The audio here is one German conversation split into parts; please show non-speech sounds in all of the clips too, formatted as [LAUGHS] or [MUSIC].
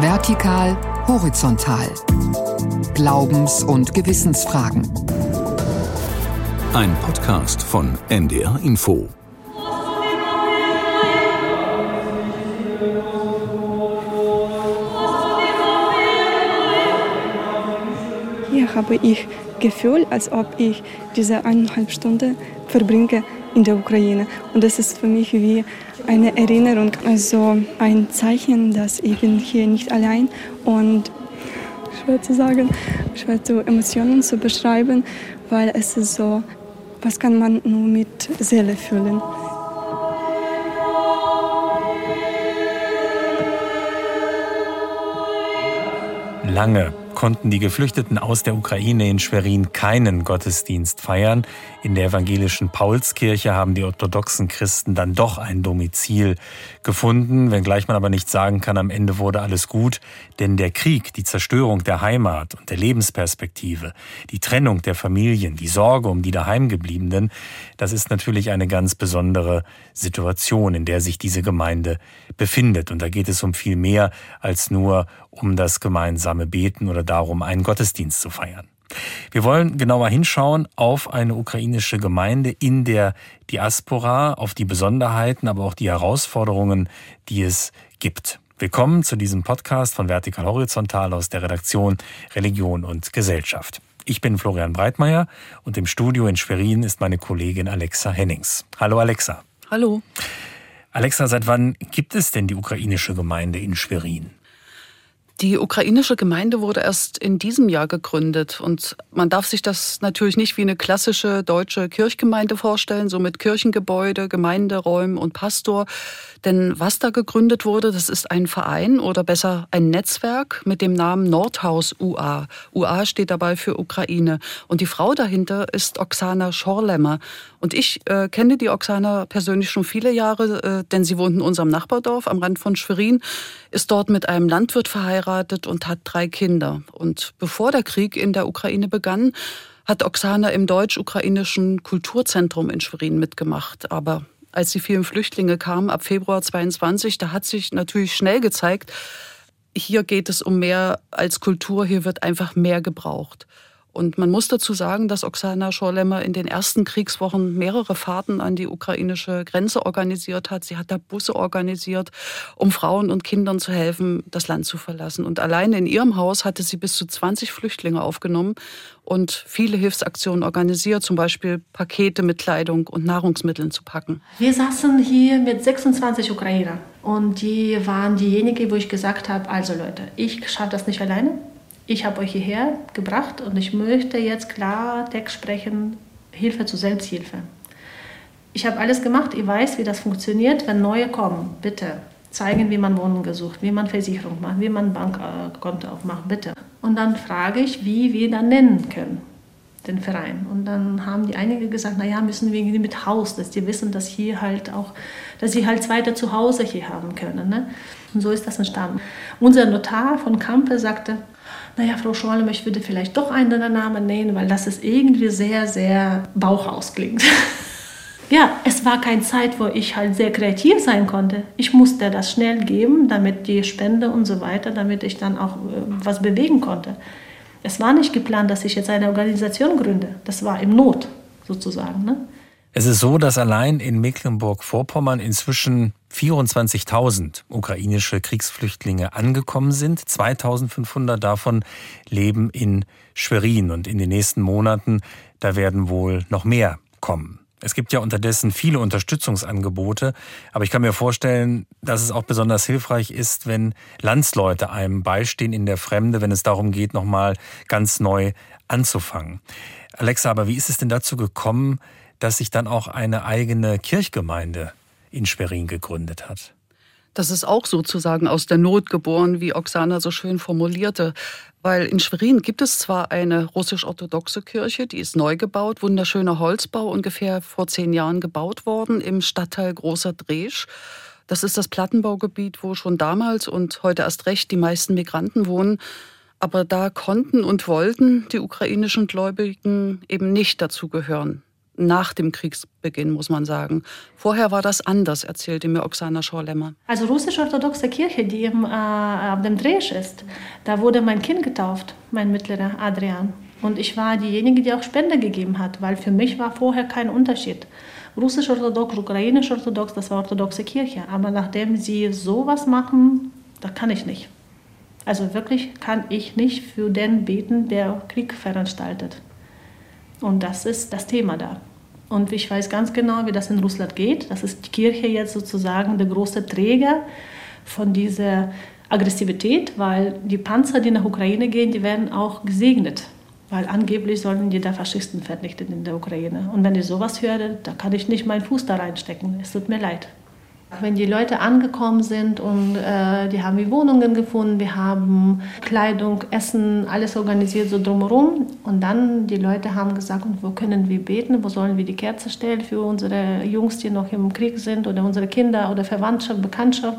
Vertikal, horizontal. Glaubens- und Gewissensfragen. Ein Podcast von NDR Info. Hier habe ich Gefühl, als ob ich diese eineinhalb Stunden verbringe in der Ukraine. Und das ist für mich wie eine Erinnerung, also ein Zeichen, dass ich bin hier nicht allein und schwer zu sagen, schwer zu Emotionen zu beschreiben, weil es ist so, was kann man nur mit Seele fühlen. Lange konnten die Geflüchteten aus der Ukraine in Schwerin keinen Gottesdienst feiern. In der evangelischen Paulskirche haben die orthodoxen Christen dann doch ein Domizil gefunden, wenngleich man aber nicht sagen kann, am Ende wurde alles gut, denn der Krieg, die Zerstörung der Heimat und der Lebensperspektive, die Trennung der Familien, die Sorge um die daheimgebliebenen, das ist natürlich eine ganz besondere Situation, in der sich diese Gemeinde befindet. Und da geht es um viel mehr als nur um das gemeinsame Beten oder darum, einen Gottesdienst zu feiern. Wir wollen genauer hinschauen auf eine ukrainische Gemeinde in der Diaspora, auf die Besonderheiten, aber auch die Herausforderungen, die es gibt. Willkommen zu diesem Podcast von Vertikal Horizontal aus der Redaktion Religion und Gesellschaft. Ich bin Florian Breitmeier und im Studio in Schwerin ist meine Kollegin Alexa Hennings. Hallo Alexa. Hallo. Alexa, seit wann gibt es denn die ukrainische Gemeinde in Schwerin? Die ukrainische Gemeinde wurde erst in diesem Jahr gegründet und man darf sich das natürlich nicht wie eine klassische deutsche Kirchgemeinde vorstellen, so mit Kirchengebäude, Gemeinderäumen und Pastor. Denn was da gegründet wurde, das ist ein Verein oder besser ein Netzwerk mit dem Namen Nordhaus UA. UA steht dabei für Ukraine. Und die Frau dahinter ist Oksana Schorlemmer. Und ich äh, kenne die Oksana persönlich schon viele Jahre, äh, denn sie wohnt in unserem Nachbardorf am Rand von Schwerin, ist dort mit einem Landwirt verheiratet und hat drei Kinder. Und bevor der Krieg in der Ukraine begann, hat Oksana im deutsch-ukrainischen Kulturzentrum in Schwerin mitgemacht. Aber als die vielen Flüchtlinge kamen ab Februar 22, da hat sich natürlich schnell gezeigt, hier geht es um mehr als Kultur, hier wird einfach mehr gebraucht. Und man muss dazu sagen, dass Oksana Schorlemmer in den ersten Kriegswochen mehrere Fahrten an die ukrainische Grenze organisiert hat. Sie hat da Busse organisiert, um Frauen und Kindern zu helfen, das Land zu verlassen. Und allein in ihrem Haus hatte sie bis zu 20 Flüchtlinge aufgenommen und viele Hilfsaktionen organisiert, zum Beispiel Pakete mit Kleidung und Nahrungsmitteln zu packen. Wir saßen hier mit 26 Ukrainern und die waren diejenigen, wo ich gesagt habe, also Leute, ich schaffe das nicht alleine ich habe euch hierher gebracht und ich möchte jetzt klar Text sprechen, Hilfe zur Selbsthilfe. Ich habe alles gemacht, ihr weiß, wie das funktioniert, wenn neue kommen, bitte zeigen, wie man Wohnung gesucht, wie man Versicherung macht, wie man Bankkonto aufmacht, bitte. Und dann frage ich, wie wir dann nennen können, den Verein. Und dann haben die einige gesagt, naja, müssen wir irgendwie mit Haus, dass die wissen, dass hier halt auch, dass sie halt zweite Zuhause hier haben können. Ne? Und so ist das entstanden. Unser Notar von Kampe sagte, naja, Frau Schorlem, ich würde vielleicht doch einen Namen nehmen, weil das ist irgendwie sehr, sehr Bauchhaus klingt. [LAUGHS] ja, es war keine Zeit, wo ich halt sehr kreativ sein konnte. Ich musste das schnell geben, damit die Spende und so weiter, damit ich dann auch äh, was bewegen konnte. Es war nicht geplant, dass ich jetzt eine Organisation gründe. Das war im Not sozusagen. Ne? Es ist so, dass allein in Mecklenburg-Vorpommern inzwischen 24.000 ukrainische Kriegsflüchtlinge angekommen sind. 2.500 davon leben in Schwerin und in den nächsten Monaten, da werden wohl noch mehr kommen. Es gibt ja unterdessen viele Unterstützungsangebote, aber ich kann mir vorstellen, dass es auch besonders hilfreich ist, wenn Landsleute einem beistehen in der Fremde, wenn es darum geht, nochmal ganz neu anzufangen. Alexa, aber wie ist es denn dazu gekommen, dass sich dann auch eine eigene Kirchgemeinde in Schwerin gegründet hat. Das ist auch sozusagen aus der Not geboren, wie Oksana so schön formulierte. Weil in Schwerin gibt es zwar eine russisch-orthodoxe Kirche, die ist neu gebaut, wunderschöner Holzbau, ungefähr vor zehn Jahren gebaut worden im Stadtteil Großer Dresch. Das ist das Plattenbaugebiet, wo schon damals und heute erst recht die meisten Migranten wohnen. Aber da konnten und wollten die ukrainischen Gläubigen eben nicht dazugehören. Nach dem Kriegsbeginn, muss man sagen. Vorher war das anders, erzählte mir Oksana Schorlemmer. Also russisch-orthodoxe Kirche, die im, äh, auf dem Dresch ist, da wurde mein Kind getauft, mein mittlerer Adrian. Und ich war diejenige, die auch Spende gegeben hat, weil für mich war vorher kein Unterschied. Russisch-orthodox, ukrainisch-orthodox, das war orthodoxe Kirche. Aber nachdem sie sowas machen, da kann ich nicht. Also wirklich kann ich nicht für den beten, der Krieg veranstaltet. Und das ist das Thema da. Und ich weiß ganz genau, wie das in Russland geht. Das ist die Kirche jetzt sozusagen der große Träger von dieser Aggressivität, weil die Panzer, die nach Ukraine gehen, die werden auch gesegnet. Weil angeblich sollen die da Faschisten vernichten in der Ukraine. Und wenn ich sowas höre, da kann ich nicht meinen Fuß da reinstecken. Es tut mir leid. Wenn die Leute angekommen sind und äh, die haben wie Wohnungen gefunden, wir haben Kleidung, Essen, alles organisiert so drumherum. Und dann die Leute haben gesagt, und wo können wir beten, wo sollen wir die Kerze stellen für unsere Jungs, die noch im Krieg sind oder unsere Kinder oder Verwandtschaft, Bekanntschaft.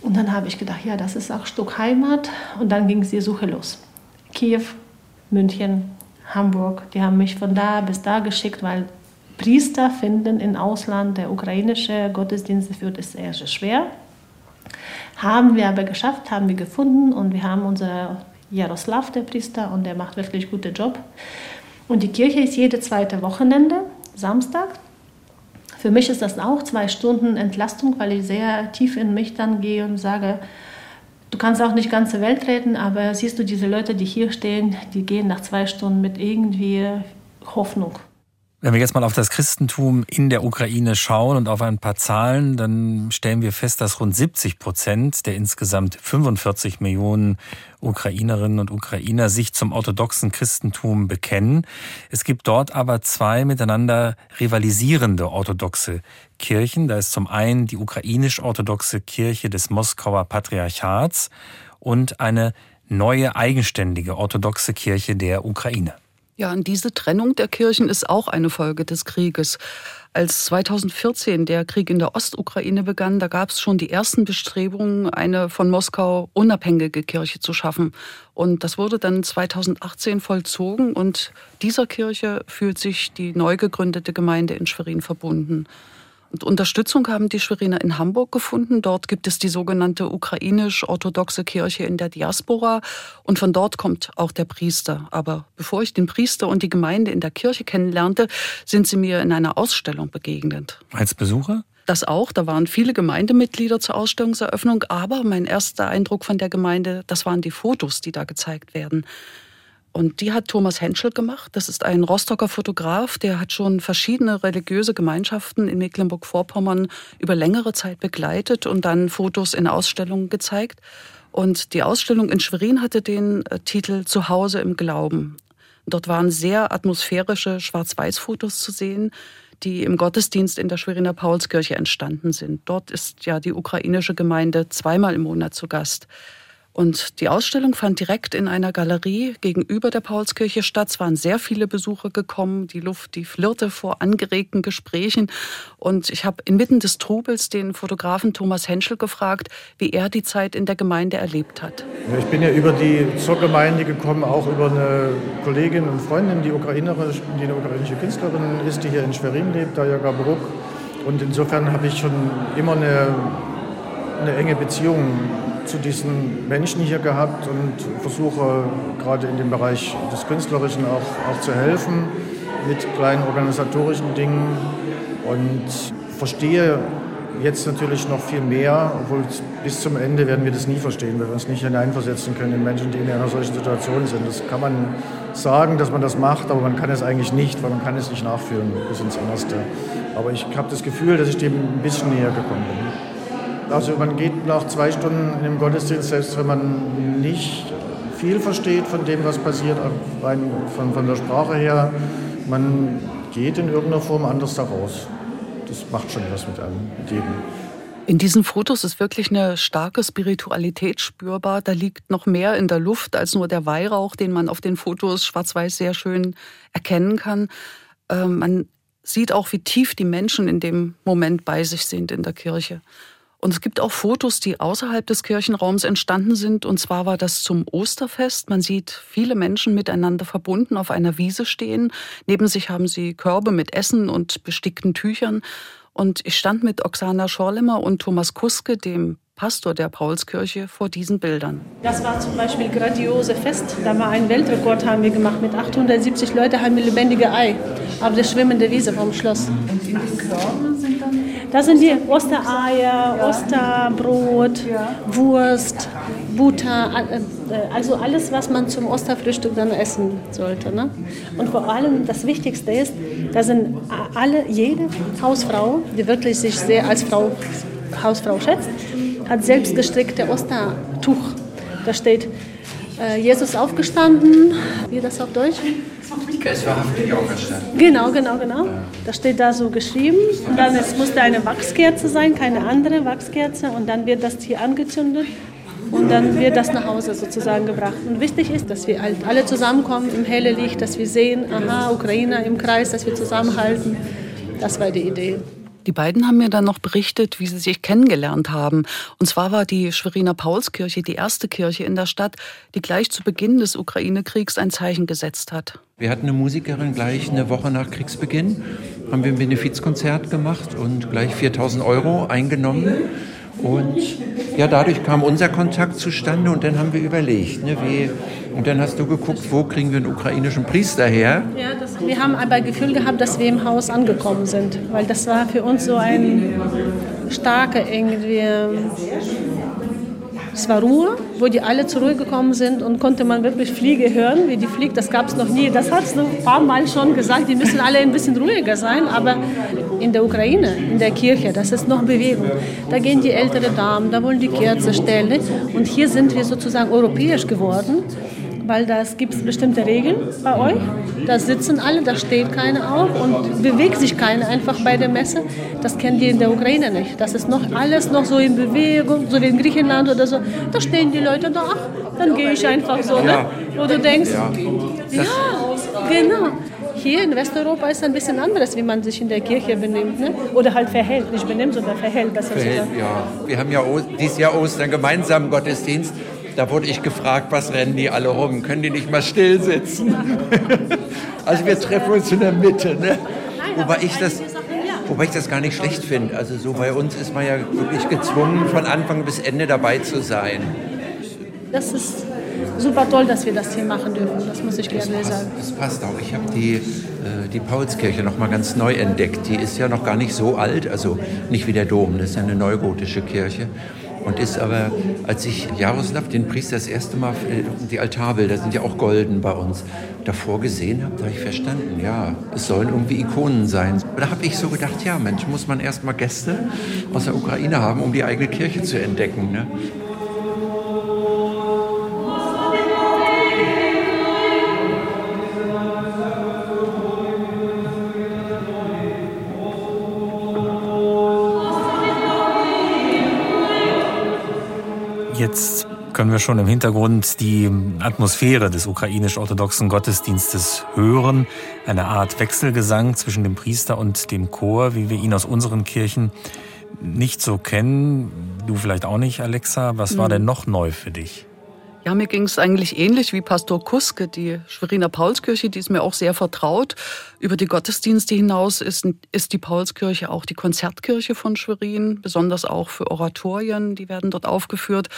Und dann habe ich gedacht, ja, das ist auch Stück Heimat. Und dann ging die Suche los. Kiew, München, Hamburg, die haben mich von da bis da geschickt, weil Priester finden im Ausland, der ukrainische Gottesdienste führt, ist sehr, sehr schwer. Haben wir aber geschafft, haben wir gefunden und wir haben unseren Jaroslav, der Priester, und der macht wirklich guten Job. Und die Kirche ist jede zweite Wochenende, Samstag. Für mich ist das auch zwei Stunden Entlastung, weil ich sehr tief in mich dann gehe und sage, du kannst auch nicht ganze Welt reden, aber siehst du diese Leute, die hier stehen, die gehen nach zwei Stunden mit irgendwie Hoffnung. Wenn wir jetzt mal auf das Christentum in der Ukraine schauen und auf ein paar Zahlen, dann stellen wir fest, dass rund 70 Prozent der insgesamt 45 Millionen Ukrainerinnen und Ukrainer sich zum orthodoxen Christentum bekennen. Es gibt dort aber zwei miteinander rivalisierende orthodoxe Kirchen. Da ist zum einen die ukrainisch-orthodoxe Kirche des Moskauer Patriarchats und eine neue eigenständige orthodoxe Kirche der Ukraine. Ja, und diese Trennung der Kirchen ist auch eine Folge des Krieges. Als 2014 der Krieg in der Ostukraine begann, da gab es schon die ersten Bestrebungen, eine von Moskau unabhängige Kirche zu schaffen. Und das wurde dann 2018 vollzogen und dieser Kirche fühlt sich die neu gegründete Gemeinde in Schwerin verbunden. Unterstützung haben die Schweriner in Hamburg gefunden. Dort gibt es die sogenannte ukrainisch-orthodoxe Kirche in der Diaspora. Und von dort kommt auch der Priester. Aber bevor ich den Priester und die Gemeinde in der Kirche kennenlernte, sind sie mir in einer Ausstellung begegnet. Als Besucher? Das auch, da waren viele Gemeindemitglieder zur Ausstellungseröffnung, aber mein erster Eindruck von der Gemeinde, das waren die Fotos, die da gezeigt werden. Und die hat Thomas Henschel gemacht. Das ist ein Rostocker Fotograf, der hat schon verschiedene religiöse Gemeinschaften in Mecklenburg-Vorpommern über längere Zeit begleitet und dann Fotos in Ausstellungen gezeigt. Und die Ausstellung in Schwerin hatte den äh, Titel Zuhause im Glauben. Dort waren sehr atmosphärische Schwarz-Weiß-Fotos zu sehen, die im Gottesdienst in der Schweriner Paulskirche entstanden sind. Dort ist ja die ukrainische Gemeinde zweimal im Monat zu Gast. Und die Ausstellung fand direkt in einer Galerie gegenüber der Paulskirche statt. Es waren sehr viele Besucher gekommen. Die Luft, die flirrte vor angeregten Gesprächen. Und ich habe inmitten des Trubels den Fotografen Thomas Henschel gefragt, wie er die Zeit in der Gemeinde erlebt hat. Ich bin ja über die zur Gemeinde gekommen, auch über eine Kollegin und Freundin, die Ukrainerin, die eine ukrainische Künstlerin ist, die hier in Schwerin lebt, Daya Gabruk. Und insofern habe ich schon immer eine, eine enge Beziehung zu diesen Menschen hier gehabt und versuche gerade in dem Bereich des Künstlerischen auch, auch zu helfen mit kleinen organisatorischen Dingen und verstehe jetzt natürlich noch viel mehr, obwohl bis zum Ende werden wir das nie verstehen, weil wir uns nicht hineinversetzen können in Menschen, die in einer solchen Situation sind. Das kann man sagen, dass man das macht, aber man kann es eigentlich nicht, weil man kann es nicht nachfühlen bis ins Innerste. Aber ich habe das Gefühl, dass ich dem ein bisschen näher gekommen bin. Also man geht nach zwei Stunden in dem Gottesdienst, selbst wenn man nicht viel versteht von dem, was passiert, von, von der Sprache her, man geht in irgendeiner Form anders daraus. Das macht schon was mit einem, mit jedem. In diesen Fotos ist wirklich eine starke Spiritualität spürbar. Da liegt noch mehr in der Luft als nur der Weihrauch, den man auf den Fotos schwarz-weiß sehr schön erkennen kann. Ähm, man sieht auch, wie tief die Menschen in dem Moment bei sich sind in der Kirche. Und es gibt auch Fotos, die außerhalb des Kirchenraums entstanden sind. Und zwar war das zum Osterfest. Man sieht viele Menschen miteinander verbunden auf einer Wiese stehen. Neben sich haben sie Körbe mit Essen und bestickten Tüchern. Und ich stand mit Oksana Schorlemmer und Thomas Kuske, dem Pastor der Paulskirche, vor diesen Bildern. Das war zum Beispiel grandiose Fest. Da war ein Weltrekord, haben wir gemacht. Mit 870 Leuten haben wir lebendige Ei auf der schwimmenden Wiese vom Schloss. Und in den Körben sind? Da sind die Ostereier. Osterbrot. Wurst, Butter, äh, also alles, was man zum Osterfrühstück dann essen sollte. Ne? Und vor allem das Wichtigste ist, da sind alle, jede Hausfrau, die wirklich sich sehr als Frau, Hausfrau schätzt, hat selbst gestrickte Ostertuch. Da steht äh, Jesus aufgestanden, wie das auf Deutsch? Es war wahrhaftig auferstanden. Genau, genau, genau. Das steht da so geschrieben. Und dann es musste eine Wachskerze sein, keine andere Wachskerze. Und dann wird das hier angezündet. Und dann wird das nach Hause sozusagen gebracht. Und wichtig ist, dass wir halt alle zusammenkommen im helle Licht, dass wir sehen, aha, Ukrainer im Kreis, dass wir zusammenhalten. Das war die Idee. Die beiden haben mir dann noch berichtet, wie sie sich kennengelernt haben. Und zwar war die Schweriner Paulskirche die erste Kirche in der Stadt, die gleich zu Beginn des Ukraine-Kriegs ein Zeichen gesetzt hat. Wir hatten eine Musikerin gleich eine Woche nach Kriegsbeginn, haben wir ein Benefizkonzert gemacht und gleich 4000 Euro eingenommen. Und ja, dadurch kam unser Kontakt zustande und dann haben wir überlegt, ne, wie, und dann hast du geguckt, wo kriegen wir einen ukrainischen Priester her? Ja, das, wir haben aber Gefühl gehabt, dass wir im Haus angekommen sind, weil das war für uns so ein starker irgendwie es war Ruhe, wo die alle zurückgekommen sind und konnte man wirklich Fliege hören, wie die fliegt. Das gab es noch nie. Das hat es ein paar Mal schon gesagt, die müssen alle ein bisschen ruhiger sein. Aber in der Ukraine, in der Kirche, das ist noch Bewegung. Da gehen die älteren Damen, da wollen die Kerze stellen. Und hier sind wir sozusagen europäisch geworden weil da gibt es bestimmte Regeln bei euch. Da sitzen alle, da steht keiner auf und bewegt sich keiner einfach bei der Messe. Das kennen die in der Ukraine nicht. Das ist noch alles noch so in Bewegung, so wie in Griechenland oder so. Da stehen die Leute da, ach, dann gehe ich einfach so. Ne? Wo du denkst, ja, genau. Hier in Westeuropa ist es ein bisschen anderes, wie man sich in der Kirche benimmt. Ne? Oder halt verhält. Nicht benimmt, sondern verhält. Besser verhält, ja. Wir haben ja dieses Jahr Ostern gemeinsam Gottesdienst. Da wurde ich gefragt, was rennen die alle rum? Können die nicht mal still sitzen? [LAUGHS] also wir treffen uns in der Mitte. Ne? Wobei, ich das, wobei ich das gar nicht schlecht finde. Also so bei uns ist man ja wirklich gezwungen, von Anfang bis Ende dabei zu sein. Das ist super toll, dass wir das hier machen dürfen. Das muss ich das gerne passt, sagen. Das passt auch. Ich habe die, äh, die Paulskirche noch mal ganz neu entdeckt. Die ist ja noch gar nicht so alt, also nicht wie der Dom. Das ist ja eine neugotische Kirche und ist aber, als ich Jaroslav, den Priester, das erste Mal, äh, die Altarbilder sind ja auch golden bei uns, davor gesehen habe, da habe ich verstanden, ja, es sollen irgendwie Ikonen sein. Da habe ich so gedacht, ja, Mensch, muss man erst mal Gäste aus der Ukraine haben, um die eigene Kirche zu entdecken. Ne? Jetzt können wir schon im Hintergrund die Atmosphäre des ukrainisch-orthodoxen Gottesdienstes hören. Eine Art Wechselgesang zwischen dem Priester und dem Chor, wie wir ihn aus unseren Kirchen nicht so kennen. Du vielleicht auch nicht, Alexa. Was war mhm. denn noch neu für dich? Ja, mir ging es eigentlich ähnlich wie Pastor Kuske, die Schweriner Paulskirche, die ist mir auch sehr vertraut. Über die Gottesdienste hinaus ist, ist die Paulskirche auch die Konzertkirche von Schwerin, besonders auch für Oratorien, die werden dort aufgeführt.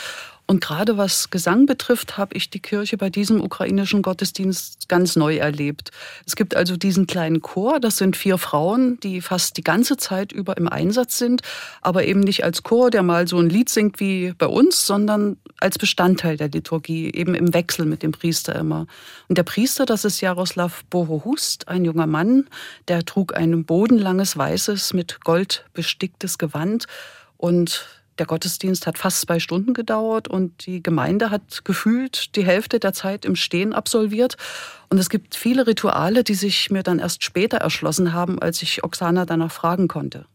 Und gerade was Gesang betrifft, habe ich die Kirche bei diesem ukrainischen Gottesdienst ganz neu erlebt. Es gibt also diesen kleinen Chor, das sind vier Frauen, die fast die ganze Zeit über im Einsatz sind, aber eben nicht als Chor, der mal so ein Lied singt wie bei uns, sondern als Bestandteil der Liturgie, eben im Wechsel mit dem Priester immer. Und der Priester, das ist Jaroslav Bohohust, ein junger Mann, der trug ein bodenlanges weißes mit Gold besticktes Gewand und der Gottesdienst hat fast zwei Stunden gedauert und die Gemeinde hat gefühlt die Hälfte der Zeit im Stehen absolviert. Und es gibt viele Rituale, die sich mir dann erst später erschlossen haben, als ich Oksana danach fragen konnte.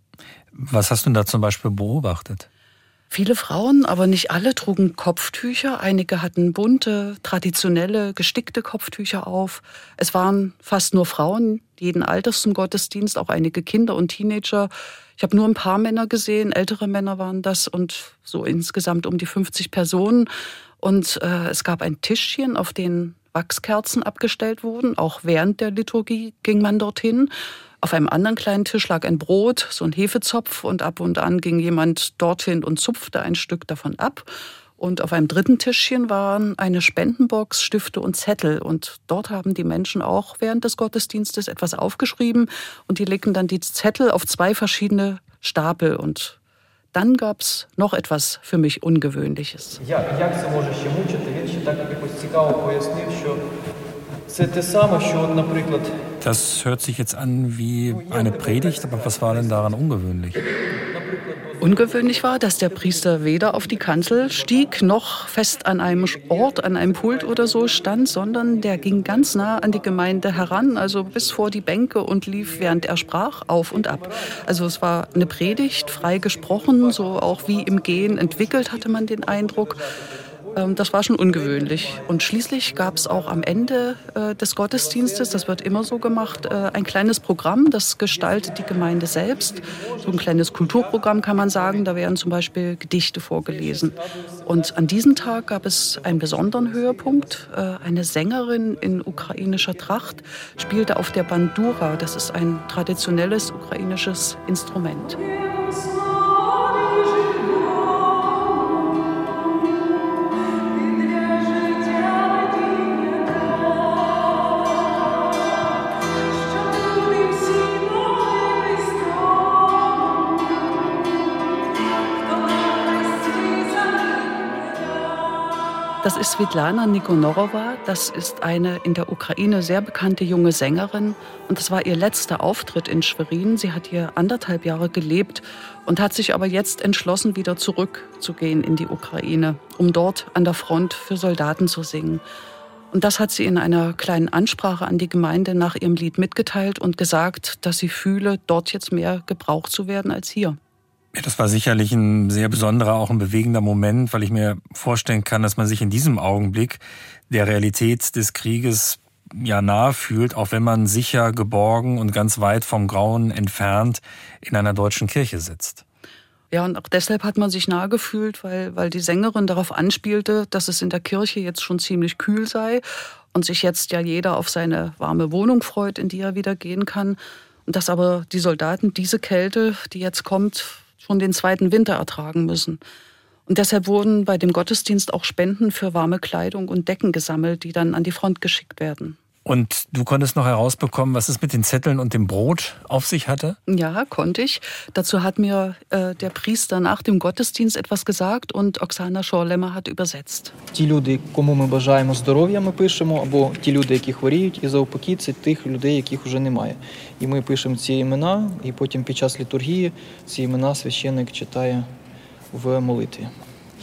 Was hast du da zum Beispiel beobachtet? Viele Frauen, aber nicht alle, trugen Kopftücher. Einige hatten bunte, traditionelle, gestickte Kopftücher auf. Es waren fast nur Frauen, jeden Alters zum Gottesdienst, auch einige Kinder und Teenager. Ich habe nur ein paar Männer gesehen, ältere Männer waren das und so insgesamt um die 50 Personen. Und äh, es gab ein Tischchen, auf dem Wachskerzen abgestellt wurden. Auch während der Liturgie ging man dorthin. Auf einem anderen kleinen Tisch lag ein Brot, so ein Hefezopf und ab und an ging jemand dorthin und zupfte ein Stück davon ab. Und auf einem dritten Tischchen waren eine Spendenbox, Stifte und Zettel. Und dort haben die Menschen auch während des Gottesdienstes etwas aufgeschrieben und die legten dann die Zettel auf zwei verschiedene Stapel. Und dann gab es noch etwas für mich Ungewöhnliches. Das hört sich jetzt an wie eine Predigt, aber was war denn daran ungewöhnlich? Ungewöhnlich war, dass der Priester weder auf die Kanzel stieg, noch fest an einem Ort, an einem Pult oder so stand, sondern der ging ganz nah an die Gemeinde heran, also bis vor die Bänke und lief, während er sprach, auf und ab. Also es war eine Predigt, frei gesprochen, so auch wie im Gehen entwickelt, hatte man den Eindruck. Ähm, das war schon ungewöhnlich. Und schließlich gab es auch am Ende äh, des Gottesdienstes, das wird immer so gemacht, äh, ein kleines Programm, das gestaltet die Gemeinde selbst. So ein kleines Kulturprogramm kann man sagen. Da werden zum Beispiel Gedichte vorgelesen. Und an diesem Tag gab es einen besonderen Höhepunkt. Äh, eine Sängerin in ukrainischer Tracht spielte auf der Bandura. Das ist ein traditionelles ukrainisches Instrument. Das ist Svetlana Nikonorowa. Das ist eine in der Ukraine sehr bekannte junge Sängerin. Und das war ihr letzter Auftritt in Schwerin. Sie hat hier anderthalb Jahre gelebt und hat sich aber jetzt entschlossen, wieder zurückzugehen in die Ukraine, um dort an der Front für Soldaten zu singen. Und das hat sie in einer kleinen Ansprache an die Gemeinde nach ihrem Lied mitgeteilt und gesagt, dass sie fühle, dort jetzt mehr gebraucht zu werden als hier. Ja, das war sicherlich ein sehr besonderer, auch ein bewegender Moment, weil ich mir vorstellen kann, dass man sich in diesem Augenblick der Realität des Krieges ja nahe fühlt, auch wenn man sicher, geborgen und ganz weit vom Grauen entfernt in einer deutschen Kirche sitzt. Ja, und auch deshalb hat man sich nahe gefühlt, weil, weil die Sängerin darauf anspielte, dass es in der Kirche jetzt schon ziemlich kühl sei und sich jetzt ja jeder auf seine warme Wohnung freut, in die er wieder gehen kann. Und dass aber die Soldaten diese Kälte, die jetzt kommt, schon den zweiten Winter ertragen müssen. Und deshalb wurden bei dem Gottesdienst auch Spenden für warme Kleidung und Decken gesammelt, die dann an die Front geschickt werden. Und du konntest noch herausbekommen, was es mit den Zetteln und dem Brot auf sich hatte? Ja, konnte ich. Dazu hat mir äh, der Priester nach dem Gottesdienst etwas gesagt und Oksana Schorlemmer hat übersetzt. Ті люди, кому ми бажаємо здоров'я, ми пишемо, або ті люди, які хворіють, і заупокій це тих людей, яких уже немає. І ми пишемо ці імена, і потім під час літургії ці імена священник читає в молитві.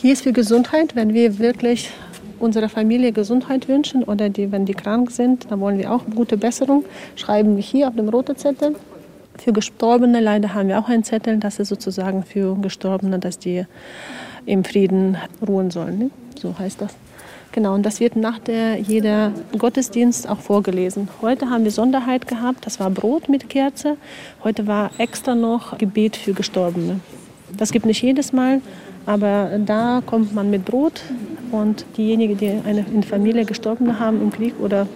Hier ist für Gesundheit, wenn wir wirklich unserer Familie Gesundheit wünschen oder die, wenn die krank sind, dann wollen wir auch gute Besserung, schreiben wir hier auf dem roten Zettel. Für Gestorbene leider haben wir auch einen Zettel, das ist sozusagen für Gestorbene, dass die im Frieden ruhen sollen. Ne? So heißt das. Genau, und das wird nach der, jeder Gottesdienst auch vorgelesen. Heute haben wir Sonderheit gehabt, das war Brot mit Kerze. Heute war extra noch Gebet für Gestorbene. Das gibt nicht jedes Mal, aber da kommt man mit Brot und diejenigen, die eine in Familie gestorben haben im Krieg oder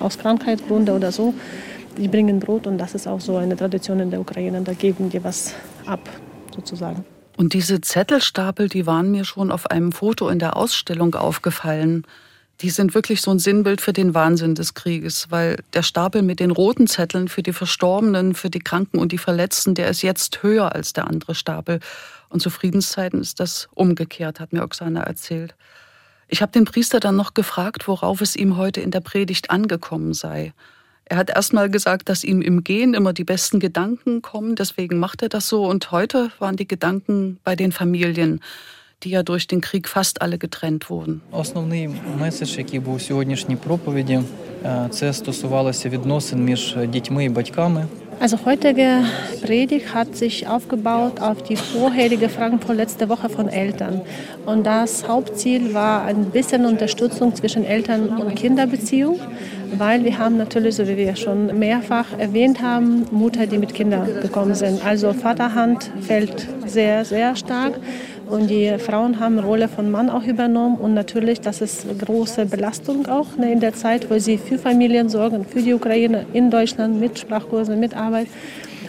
aus Krankheitsgründen oder so, die bringen Brot und das ist auch so eine Tradition in der Ukraine. Da geben die was ab, sozusagen. Und diese Zettelstapel, die waren mir schon auf einem Foto in der Ausstellung aufgefallen. Die sind wirklich so ein Sinnbild für den Wahnsinn des Krieges, weil der Stapel mit den roten Zetteln für die Verstorbenen, für die Kranken und die Verletzten, der ist jetzt höher als der andere Stapel. Und zu Friedenszeiten ist das umgekehrt, hat mir Oksana erzählt. Ich habe den Priester dann noch gefragt, worauf es ihm heute in der Predigt angekommen sei. Er hat erst mal gesagt, dass ihm im Gehen immer die besten Gedanken kommen, deswegen macht er das so. Und heute waren die Gedanken bei den Familien, die ja durch den Krieg fast alle getrennt wurden. Основний меседж, який був у сьогоднішній проповіді, це стосувалося відносин між дітьми і батьками. Also heutige Predigt hat sich aufgebaut auf die vorherige Fragen von letzter Woche von Eltern. Und das Hauptziel war ein bisschen Unterstützung zwischen Eltern- und Kinderbeziehung, weil wir haben natürlich, so wie wir schon mehrfach erwähnt haben, Mutter, die mit Kindern gekommen sind. Also Vaterhand fällt sehr, sehr stark. Und die Frauen haben Rolle von Mann auch übernommen. Und natürlich, das ist große Belastung auch ne, in der Zeit, wo sie für Familien sorgen, für die Ukraine in Deutschland mit Sprachkursen, mit Arbeit.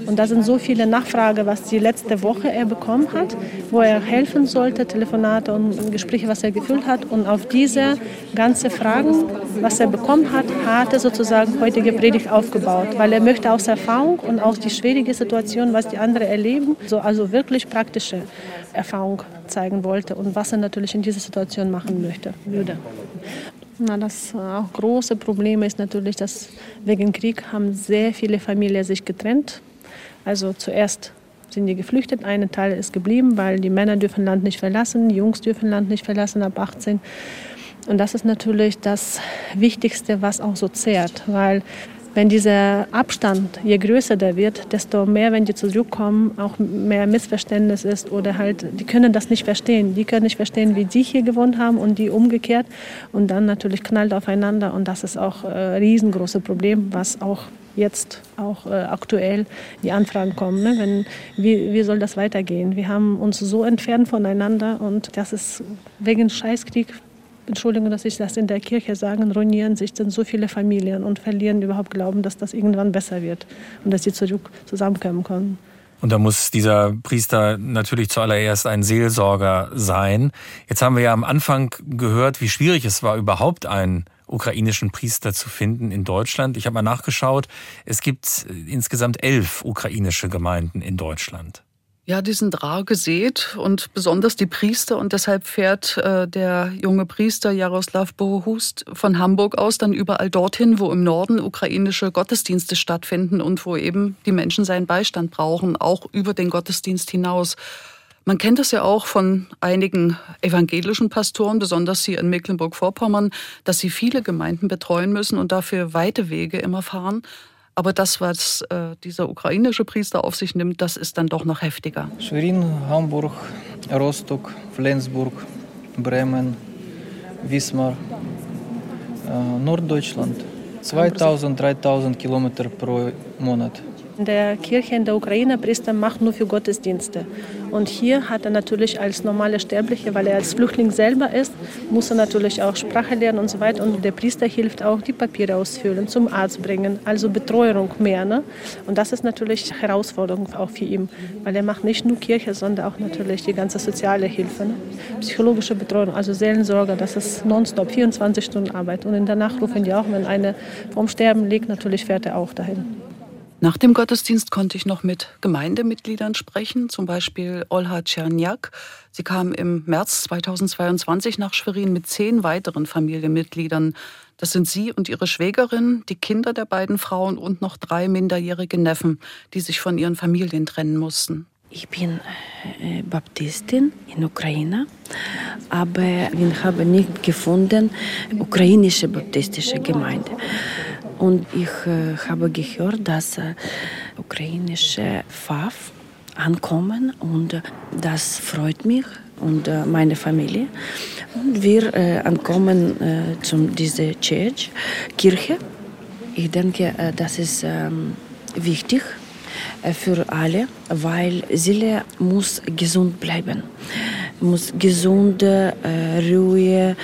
Und da sind so viele Nachfragen, was die letzte Woche er bekommen hat, wo er helfen sollte, Telefonate und Gespräche, was er gefühlt hat. Und auf diese ganzen Fragen, was er bekommen hat, hat er sozusagen heutige Predigt aufgebaut, weil er möchte aus Erfahrung und aus die schwierige Situation, was die anderen erleben, so also wirklich praktische Erfahrung zeigen wollte und was er natürlich in dieser Situation machen möchte, würde. Na, das auch große Problem ist natürlich, dass wegen Krieg haben sehr viele Familien sich getrennt. Also zuerst sind die geflüchtet, ein Teil ist geblieben, weil die Männer dürfen Land nicht verlassen, die Jungs dürfen Land nicht verlassen ab 18. Und das ist natürlich das Wichtigste, was auch so zehrt, weil wenn dieser Abstand je größer der wird, desto mehr, wenn die zurückkommen, auch mehr Missverständnis ist oder halt, die können das nicht verstehen. Die können nicht verstehen, wie die hier gewohnt haben und die umgekehrt und dann natürlich knallt aufeinander und das ist auch ein äh, riesengroßes Problem, was auch jetzt auch äh, aktuell die Anfragen kommen. Ne? Wenn, wie, wie soll das weitergehen? Wir haben uns so entfernt voneinander und das ist wegen Scheißkrieg Entschuldigung, dass ich das in der Kirche sage, ruinieren sich dann so viele Familien und verlieren überhaupt Glauben, dass das irgendwann besser wird und dass sie zurück zusammenkommen können. Und da muss dieser Priester natürlich zuallererst ein Seelsorger sein. Jetzt haben wir ja am Anfang gehört, wie schwierig es war, überhaupt einen ukrainischen Priester zu finden in Deutschland. Ich habe mal nachgeschaut. Es gibt insgesamt elf ukrainische Gemeinden in Deutschland. Ja, die sind rar gesät und besonders die Priester. Und deshalb fährt äh, der junge Priester Jaroslav Bohust von Hamburg aus dann überall dorthin, wo im Norden ukrainische Gottesdienste stattfinden und wo eben die Menschen seinen Beistand brauchen, auch über den Gottesdienst hinaus. Man kennt das ja auch von einigen evangelischen Pastoren, besonders hier in Mecklenburg-Vorpommern, dass sie viele Gemeinden betreuen müssen und dafür weite Wege immer fahren. Aber das, was äh, dieser ukrainische Priester auf sich nimmt, das ist dann doch noch heftiger. Schwerin, Hamburg, Rostock, Flensburg, Bremen, Wismar, äh, Norddeutschland. 2000, 3000 Kilometer pro Monat. In der Kirche in der Ukraine Priester macht nur für Gottesdienste. Und hier hat er natürlich als normale Sterbliche, weil er als Flüchtling selber ist, muss er natürlich auch Sprache lernen und so weiter. Und der Priester hilft auch, die Papiere ausfüllen, zum Arzt bringen, also Betreuung mehr. Ne? Und das ist natürlich Herausforderung auch für ihn, weil er macht nicht nur Kirche, sondern auch natürlich die ganze soziale Hilfe, ne? psychologische Betreuung, also Seelensorge. Das ist nonstop 24 Stunden Arbeit. Und in der Nacht rufen die auch, wenn einer vorm Sterben liegt, natürlich fährt er auch dahin. Nach dem Gottesdienst konnte ich noch mit Gemeindemitgliedern sprechen, zum Beispiel Olha Czerniak. Sie kam im März 2022 nach Schwerin mit zehn weiteren Familienmitgliedern. Das sind sie und ihre Schwägerin, die Kinder der beiden Frauen und noch drei minderjährige Neffen, die sich von ihren Familien trennen mussten. Ich bin äh, Baptistin in Ukraine, aber wir haben nicht gefunden ukrainische baptistische Gemeinde. Und ich äh, habe gehört, dass äh, ukrainische FAF ankommen und äh, das freut mich und äh, meine Familie. Und wir äh, ankommen äh, zu dieser Church, Kirche. Ich denke, das ist ähm, wichtig für alle, weil Seele muss gesund bleiben, muss gesund, ruhig,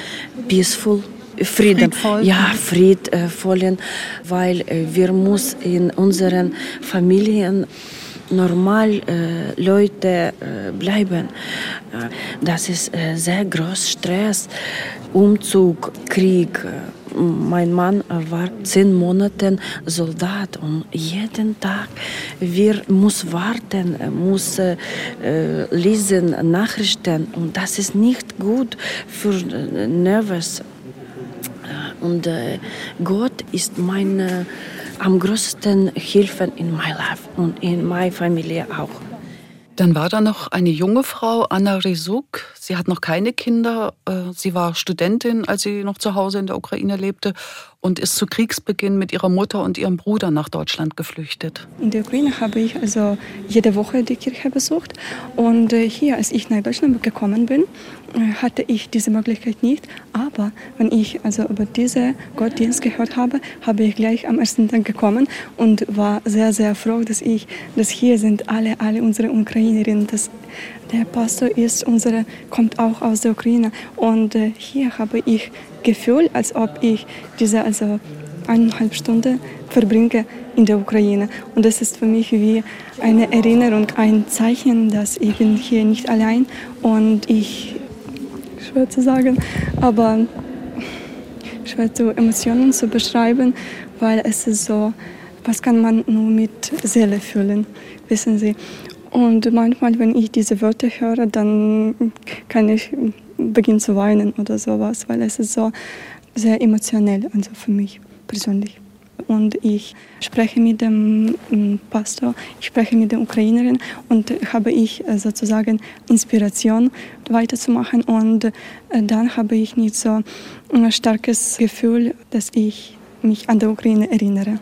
peaceful Frieden, Friedvoll. ja, friedvollen, weil äh, wir muss in unseren Familien normal äh, Leute äh, bleiben. Äh, das ist äh, sehr groß Stress, Umzug, Krieg. Mein Mann war zehn Monate Soldat und jeden Tag wir muss warten, muss äh, lesen Nachrichten und das ist nicht gut für Nervos und äh, Gott ist meine am größten Hilfe in my life und in meiner Familie auch. Dann war da noch eine junge Frau, Anna Risuk. Sie hat noch keine Kinder. Äh, sie war Studentin, als sie noch zu Hause in der Ukraine lebte und ist zu Kriegsbeginn mit ihrer Mutter und ihrem Bruder nach Deutschland geflüchtet. In der Ukraine habe ich also jede Woche die Kirche besucht und äh, hier, als ich nach Deutschland gekommen bin, hatte ich diese Möglichkeit nicht. Aber wenn ich also über diese Gottdienst gehört habe, habe ich gleich am ersten Tag gekommen und war sehr, sehr froh, dass ich, dass hier sind alle, alle unsere Ukrainerinnen, dass der Pastor ist unsere, kommt auch aus der Ukraine und äh, hier habe ich Gefühl, als ob ich diese also eineinhalb Stunden verbringe in der Ukraine. Und das ist für mich wie eine Erinnerung, ein Zeichen, dass ich bin hier nicht allein und ich, schwer zu sagen, aber schwer zu Emotionen zu beschreiben, weil es ist so, was kann man nur mit Seele fühlen, wissen Sie. Und manchmal, wenn ich diese Wörter höre, dann kann ich beginne zu weinen oder sowas, weil es ist so sehr emotionell, also für mich persönlich. Und ich spreche mit dem mm, Pastor, ich spreche mit der Ukrainerin und habe ich äh, sozusagen Inspiration weiterzumachen. Und äh, dann habe ich nicht so ein starkes Gefühl, dass ich mich an die Ukraine erinnere.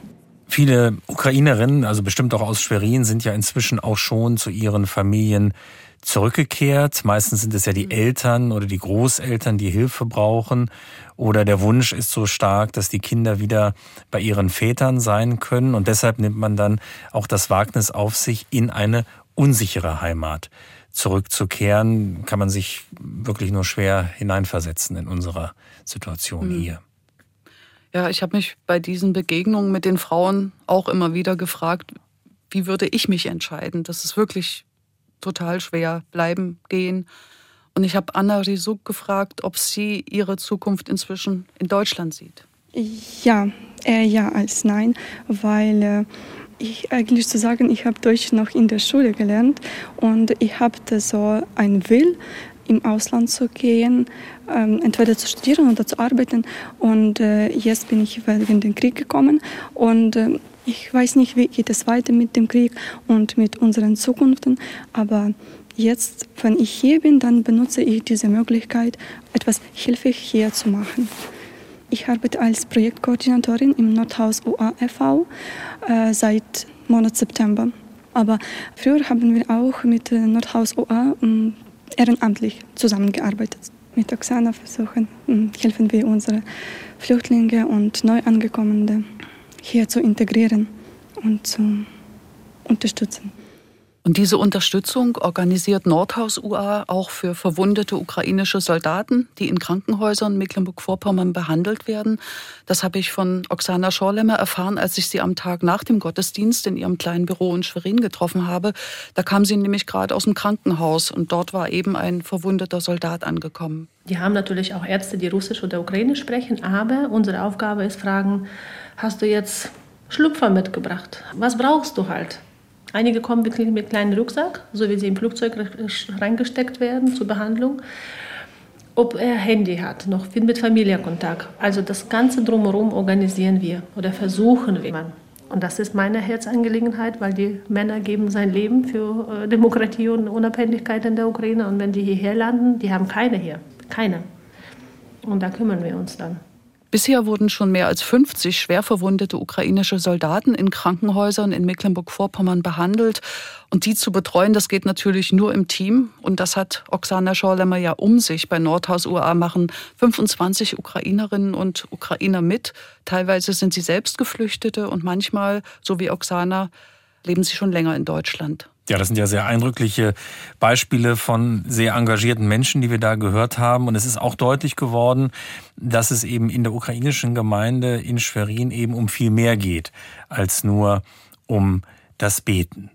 Viele Ukrainerinnen, also bestimmt auch aus Schwerin, sind ja inzwischen auch schon zu ihren Familien zurückgekehrt. Meistens sind es ja die mhm. Eltern oder die Großeltern, die Hilfe brauchen. Oder der Wunsch ist so stark, dass die Kinder wieder bei ihren Vätern sein können. Und deshalb nimmt man dann auch das Wagnis auf sich, in eine unsichere Heimat zurückzukehren. Kann man sich wirklich nur schwer hineinversetzen in unserer Situation mhm. hier. Ja, ich habe mich bei diesen Begegnungen mit den Frauen auch immer wieder gefragt, wie würde ich mich entscheiden? Das ist wirklich total schwer bleiben, gehen. Und ich habe Anna Risuk gefragt, ob sie ihre Zukunft inzwischen in Deutschland sieht. Ja, eher ja als nein, weil äh, ich eigentlich zu sagen, ich habe Deutsch noch in der Schule gelernt und ich habe so ein Will, im Ausland zu gehen, ähm, entweder zu studieren oder zu arbeiten. Und äh, jetzt bin ich wegen dem Krieg gekommen und äh, ich weiß nicht, wie geht es weiter mit dem Krieg und mit unseren Zukunften, aber jetzt, wenn ich hier bin, dann benutze ich diese Möglichkeit, etwas hilfreich hier zu machen. Ich arbeite als Projektkoordinatorin im Nordhaus UAFV äh, seit Monat September. Aber früher haben wir auch mit Nordhaus UA äh, ehrenamtlich zusammengearbeitet. Mit Oksana versuchen, äh, helfen wir unsere Flüchtlinge und Neuangekommene hier zu integrieren und zu unterstützen. Und diese Unterstützung organisiert Nordhaus UA auch für verwundete ukrainische Soldaten, die in Krankenhäusern Mecklenburg-Vorpommern behandelt werden. Das habe ich von Oksana Schorlemmer erfahren, als ich sie am Tag nach dem Gottesdienst in ihrem kleinen Büro in Schwerin getroffen habe. Da kam sie nämlich gerade aus dem Krankenhaus und dort war eben ein verwundeter Soldat angekommen. Die haben natürlich auch Ärzte, die Russisch oder Ukrainisch sprechen, aber unsere Aufgabe ist fragen, hast du jetzt Schlupfer mitgebracht? Was brauchst du halt? Einige kommen wirklich mit kleinen Rucksack, so wie sie im Flugzeug reingesteckt werden zur Behandlung. Ob er Handy hat, noch mit Familienkontakt. Also das Ganze drumherum organisieren wir oder versuchen wir. Und das ist meine Herzangelegenheit, weil die Männer geben sein Leben für äh, Demokratie und Unabhängigkeit in der Ukraine. Und wenn die hierher landen, die haben keine hier. Keine. Und da kümmern wir uns dann. Bisher wurden schon mehr als 50 schwer verwundete ukrainische Soldaten in Krankenhäusern in Mecklenburg-Vorpommern behandelt. Und die zu betreuen, das geht natürlich nur im Team. Und das hat Oksana Schorlemmer ja um sich. Bei Nordhaus UA machen 25 Ukrainerinnen und Ukrainer mit. Teilweise sind sie selbst Geflüchtete und manchmal, so wie Oksana, leben sie schon länger in Deutschland. Ja, das sind ja sehr eindrückliche Beispiele von sehr engagierten Menschen, die wir da gehört haben. Und es ist auch deutlich geworden, dass es eben in der ukrainischen Gemeinde in Schwerin eben um viel mehr geht als nur um das Beten.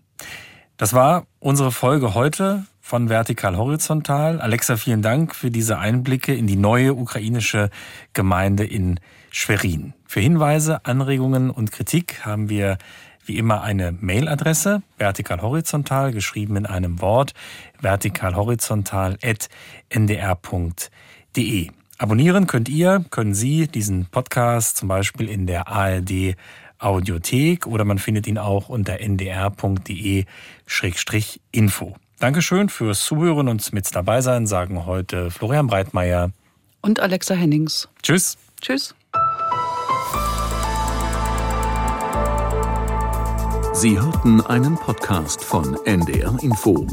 Das war unsere Folge heute von Vertikal Horizontal. Alexa, vielen Dank für diese Einblicke in die neue ukrainische Gemeinde in Schwerin. Für Hinweise, Anregungen und Kritik haben wir wie immer eine Mailadresse, vertikalhorizontal, geschrieben in einem Wort, vertikalhorizontal.ndr.de. Abonnieren könnt ihr, können Sie diesen Podcast zum Beispiel in der ARD Audiothek oder man findet ihn auch unter ndr.de-info. Dankeschön fürs Zuhören und mit dabei sein, sagen heute Florian Breitmeier und Alexa Hennings. Tschüss. Tschüss. Sie hörten einen Podcast von NDR Info.